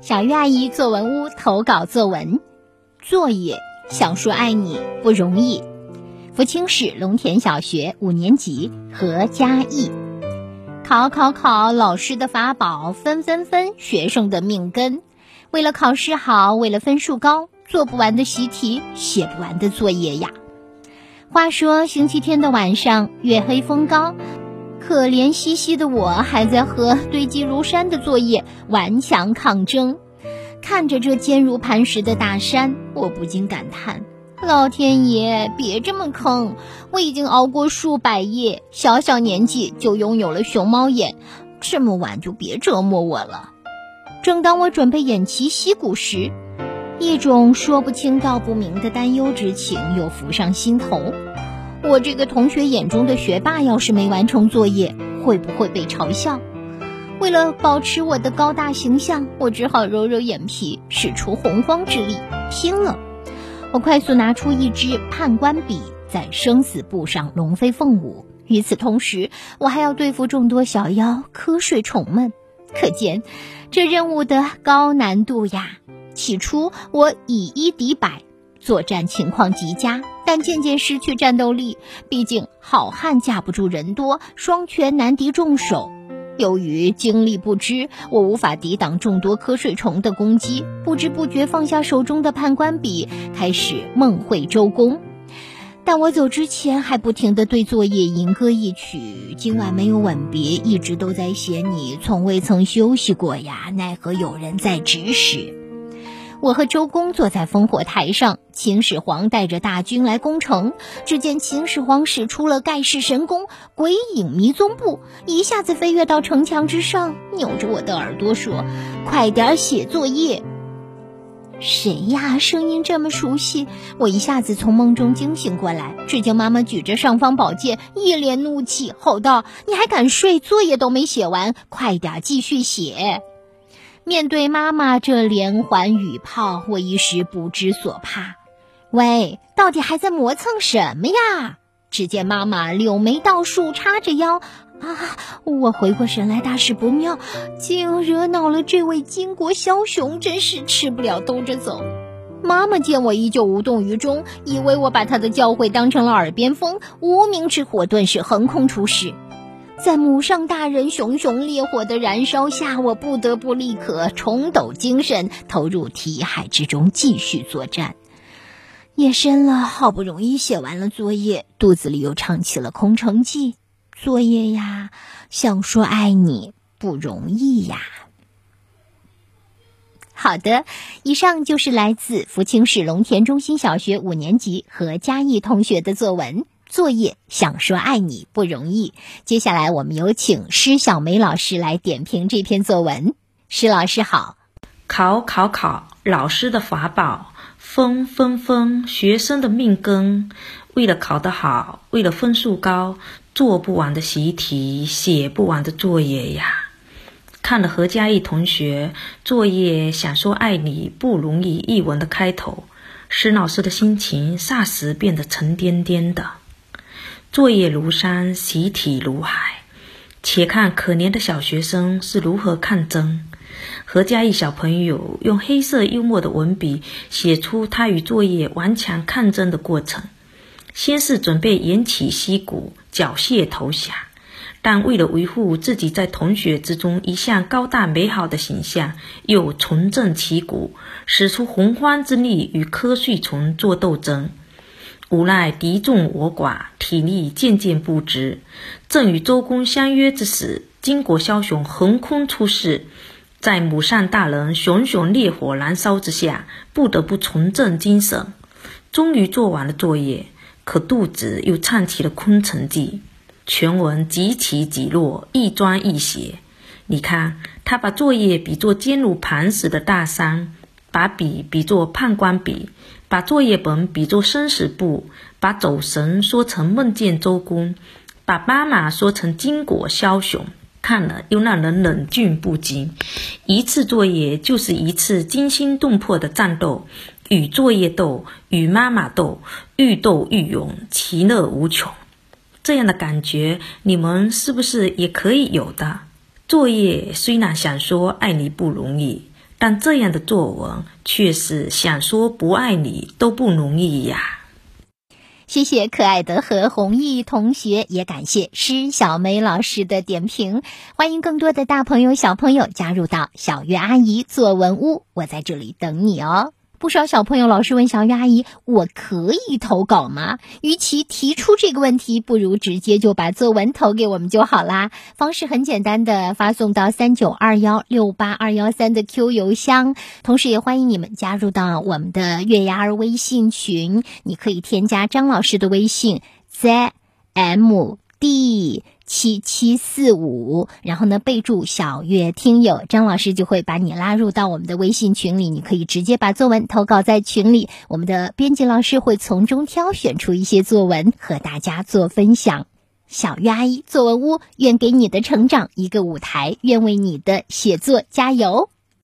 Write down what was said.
小鱼阿姨作文屋投稿作文，作业想说爱你不容易。福清市龙田小学五年级何嘉义，考考考，老师的法宝；分分分，学生的命根。为了考试好，为了分数高，做不完的习题，写不完的作业呀。话说星期天的晚上，月黑风高。可怜兮兮的我，还在和堆积如山的作业顽强抗争。看着这坚如磐石的大山，我不禁感叹：老天爷，别这么坑！我已经熬过数百夜，小小年纪就拥有了熊猫眼，这么晚就别折磨我了。正当我准备偃旗息鼓时，一种说不清道不明的担忧之情又浮上心头。我这个同学眼中的学霸，要是没完成作业，会不会被嘲笑？为了保持我的高大形象，我只好揉揉眼皮，使出洪荒之力，拼了！我快速拿出一支判官笔，在生死簿上龙飞凤舞。与此同时，我还要对付众多小妖瞌睡虫们，可见这任务的高难度呀！起初我以一敌百。作战情况极佳，但渐渐失去战斗力。毕竟好汉架不住人多，双拳难敌众手。由于精力不支，我无法抵挡众多瞌睡虫的攻击，不知不觉放下手中的判官笔，开始梦会周公。但我走之前还不停地对作业吟歌一曲：今晚没有吻别，一直都在写你，从未曾休息过呀，奈何有人在指使。我和周公坐在烽火台上，秦始皇带着大军来攻城。只见秦始皇使出了盖世神功——鬼影迷踪步，一下子飞跃到城墙之上，扭着我的耳朵说：“快点写作业。”谁呀？声音这么熟悉！我一下子从梦中惊醒过来，只见妈妈举着尚方宝剑，一脸怒气，吼道：“你还敢睡？作业都没写完，快点继续写！”面对妈妈这连环雨炮，我一时不知所怕。喂，到底还在磨蹭什么呀？只见妈妈柳眉倒竖，叉着腰。啊！我回过神来，大事不妙，竟惹恼了这位巾帼枭雄，真是吃不了兜着走。妈妈见我依旧无动于衷，以为我把她的教诲当成了耳边风，无名之火顿时横空出世。在母上大人熊熊烈火的燃烧下，我不得不立刻重抖精神，投入题海之中继续作战。夜深了，好不容易写完了作业，肚子里又唱起了空城计。作业呀，想说爱你不容易呀。好的，以上就是来自福清市龙田中心小学五年级和嘉义同学的作文。作业想说爱你不容易。接下来我们有请施小梅老师来点评这篇作文。施老师好。考考考，老师的法宝；分分分，学生的命根。为了考得好，为了分数高，做不完的习题，写不完的作业呀。看了何嘉义同学作业想说爱你不容易一文的开头，施老师的心情霎时变得沉甸甸的。作业如山，习题如海，且看可怜的小学生是如何抗争。何嘉义小朋友用黑色幽默的文笔写出他与作业顽强抗争的过程。先是准备偃旗息鼓，缴械投降，但为了维护自己在同学之中一向高大美好的形象，又重振旗鼓，使出洪荒之力与瞌睡虫作斗争。无奈敌众我寡，体力渐渐不支。正与周公相约之时，巾帼枭雄横空出世，在母上大人熊熊烈火燃烧之下，不得不重振精神。终于做完了作业，可肚子又唱起了空城计。全文极起极落，一砖一写。你看，他把作业比作坚如磐石的大山，把笔比作判官笔。把作业本比作生死簿，把走神说成梦见周公，把妈妈说成巾帼枭雄，看了又让人冷峻不禁。一次作业就是一次惊心动魄的战斗，与作业斗，与妈妈斗，愈斗愈勇，其乐无穷。这样的感觉，你们是不是也可以有的？作业虽然想说爱你不容易。但这样的作文却是想说不爱你都不容易呀。谢谢可爱的何弘毅同学，也感谢施小梅老师的点评。欢迎更多的大朋友、小朋友加入到小月阿姨作文屋，我在这里等你哦。不少小朋友老是问小月阿姨：“我可以投稿吗？”与其提出这个问题，不如直接就把作文投给我们就好啦。方式很简单的，发送到三九二幺六八二幺三的 Q 邮箱。同时也欢迎你们加入到我们的月牙儿微信群，你可以添加张老师的微信 z m d。七七四五，然后呢，备注小月听友，张老师就会把你拉入到我们的微信群里，你可以直接把作文投稿在群里，我们的编辑老师会从中挑选出一些作文和大家做分享。小月阿姨作文屋，愿给你的成长一个舞台，愿为你的写作加油。